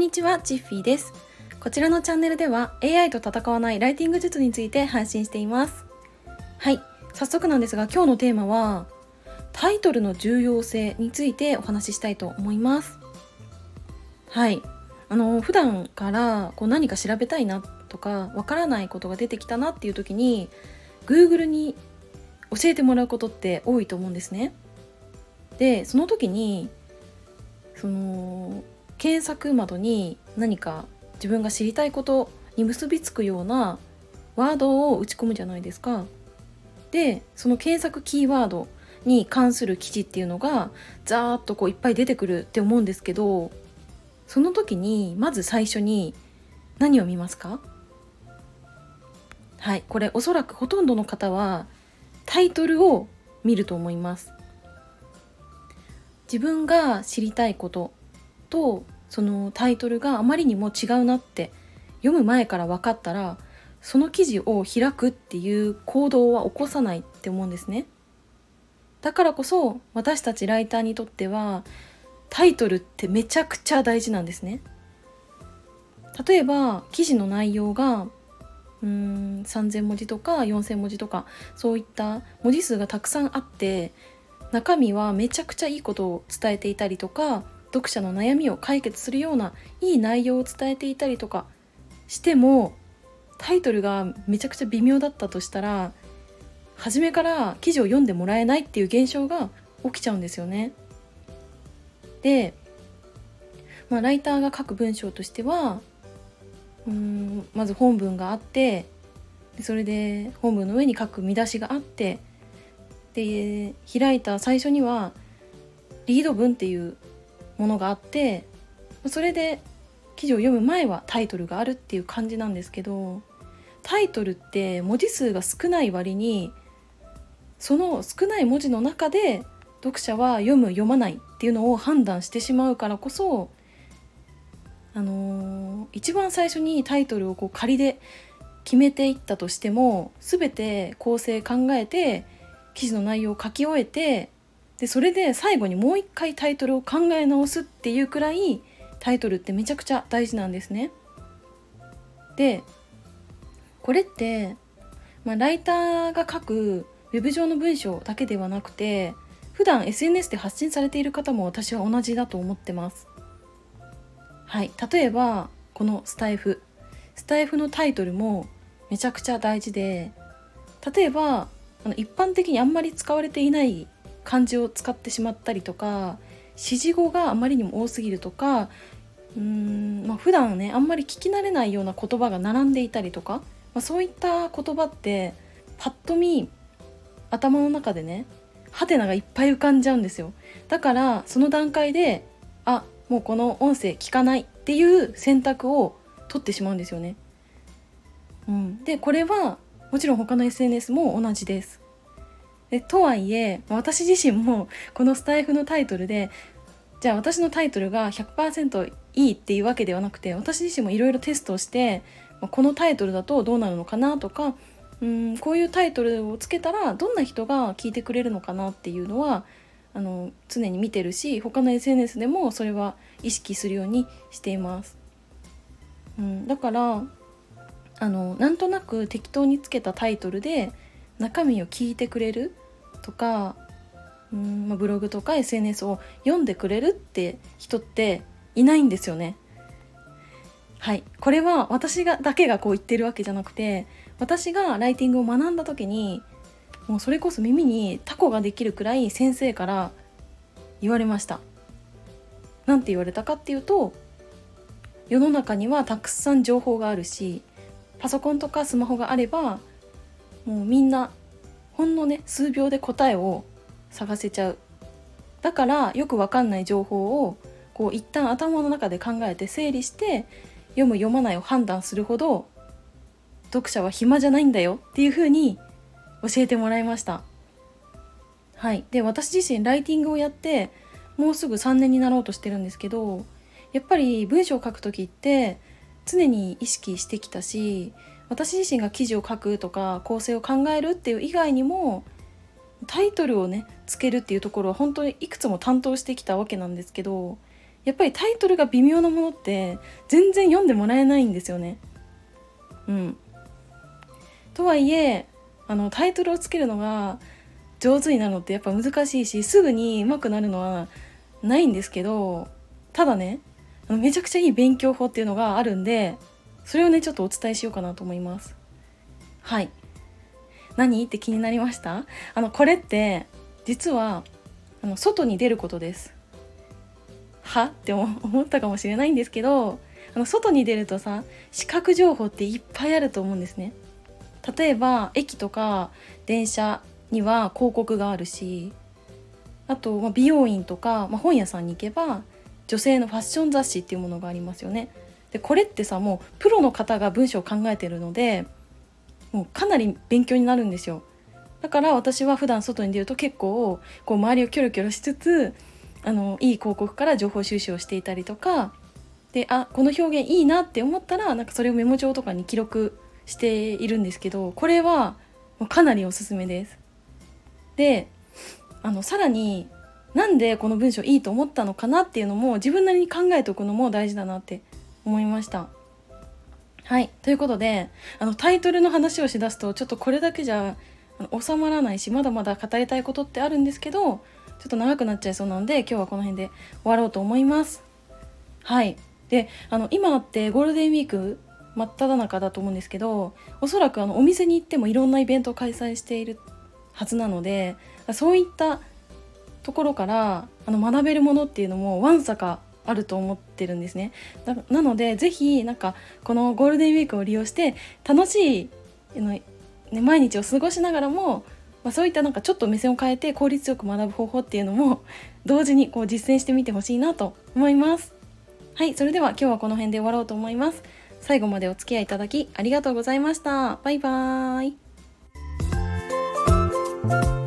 んにちは、チッフィーです。こちらのチャンネルでは AI と戦わないライティング術について配信しています。はい、早速なんですが今日のテーマはタイトルの重要性についてお話ししたいと思います。はい、あの普段からこう何か調べたいなとかわからないことが出てきたなっていう時に Google に教えてもらうことって多いと思うんですね。でその時にその検索窓に何か自分が知りたいことに結びつくようなワードを打ち込むじゃないですか。でその検索キーワードに関する記事っていうのがザーッとこういっぱい出てくるって思うんですけどその時にまず最初に何を見ますか？はいこれおそらくほとんどの方はタイトルを見ると思います自分が知りたいこととそのタイトルがあまりにも違うなって読む前から分かったらその記事を開くっていう行動は起こさないって思うんですね。だからこそ私たちライターにとってはタイトルってめちゃくちゃ大事なんですね。例えば記事の内容がうーん3,000文字とか4,000文字とかそういった文字数がたくさんあって中身はめちゃくちゃいいことを伝えていたりとか読者の悩みを解決するようないい内容を伝えていたりとかしてもタイトルがめちゃくちゃ微妙だったとしたら初めから記事を読んでもらえないっていう現象が起きちゃうんですよね。で、まあ、ライターが書く文章としてはうんまず本文があってそれで本文の上に書く見出しがあってで開いた最初にはリード文っていうものがあってそれで記事を読む前はタイトルがあるっていう感じなんですけどタイトルって文字数が少ない割にその少ない文字の中で読者は読む読まないっていうのを判断してしまうからこそあのー一番最初にタイトルをこう仮で決めていったとしても全て構成考えて記事の内容を書き終えてでそれで最後にもう一回タイトルを考え直すっていうくらいタイトルってめちゃくちゃ大事なんですね。でこれって、まあ、ライターが書くウェブ上の文章だけではなくて普段 SNS で発信されている方も私は同じだと思ってます。はい、例えばこのスタイフスタイフのタイトルもめちゃくちゃ大事で例えばあの一般的にあんまり使われていない漢字を使ってしまったりとか指示語があまりにも多すぎるとかうーん、まあ、普段ねあんまり聞き慣れないような言葉が並んでいたりとか、まあ、そういった言葉ってパッと見頭の中でねハテナがいっぱい浮かんじゃうんですよだからその段階であもうこの音声聞かないっていう選択を取ってしまうんですよね。うん、でこれはもちろん他の SNS も同じです。でとはいえ私自身もこのスタイフのタイトルでじゃあ私のタイトルが100%いいっていうわけではなくて私自身もいろいろテストしてこのタイトルだとどうなるのかなとかうんこういうタイトルをつけたらどんな人が聞いてくれるのかなっていうのはあの常に見てるし他の SNS でもそれは意識するようにしています。うん、だからあのなんとなく適当につけたタイトルで中身を聞いてくれるとか、うんまあ、ブログとか SNS を読んでくれるって人っていないんですよね。はい、これは私がだけがこう言ってるわけじゃなくて私がライティングを学んだ時にもうそれこそ耳にタコができるくらい先生から言われました。なんて言われたかっていうと世の中にはたくさん情報があるしパソコンとかスマホがあればもうみんなほんのね数秒で答えを探せちゃう。だからよくわかんない情報をこう一旦頭の中で考えて整理して読む読まないを判断するほど読者は暇じゃないんだよっていう風に教えてもらいました。はい。で私自身ライティングをやってもうすぐ3年になろうとしてるんですけどやっぱり文章を書く時って常に意識してきたし私自身が記事を書くとか構成を考えるっていう以外にもタイトルをねつけるっていうところは本当にいくつも担当してきたわけなんですけどやっぱりタイトルが微妙なものって全然読んでもらえないんですよね。うん、とはいえあのタイトルをつけるのが上手になるのってやっぱ難しいしすぐに上手くなるのはないんですけどただねめちゃくちゃいい勉強法っていうのがあるんでそれをねちょっとお伝えしようかなと思います。はい。何？って気になりました？あのこれって実はあの外に出ることです。は？って思ったかもしれないんですけどあの外に出るとさ視覚情報っていっぱいあると思うんですね。例えば駅とか電車には広告があるしあと、まあ、美容院とか、まあ、本屋さんに行けば女性のファッション雑誌っていうものがありますよね。でこれってさもうプロの方が文章を考えてるのでもうかなり勉強になるんですよ。だから私は普段外に出ると結構こう周りをキョロキョロしつつあのいい広告から情報収集をしていたりとかであこの表現いいなって思ったらなんかそれをメモ帳とかに記録しているんですけどこれはかなりおすすめです。であのさらになんでこの文章いいと思ったのかなっていうのも自分なりに考えておくのも大事だなって思いました。はいということであのタイトルの話をしだすとちょっとこれだけじゃ収まらないしまだまだ語りたいことってあるんですけどちょっと長くなっちゃいそうなので今日はこの辺で終わろうと思います。はいであの今ってゴールデンウィーク真っ只中だと思うんですけどおそらくあのお店に行ってもいろんなイベントを開催しているはずなのでそういったところからあの学べるものっていうのもわんさかあると思ってるんですね。なので是非なんかこのゴールデンウィークを利用して楽しいのね、毎日を過ごしながらも、まあ、そういったなんかちょっと目線を変えて効率よく学ぶ方法っていうのも 同時にこう実践してみてほしいなと思います。はいそれでは今日はこの辺で終わろうと思います。最後までお付き合いいただきありがとうございました。バイバーイ。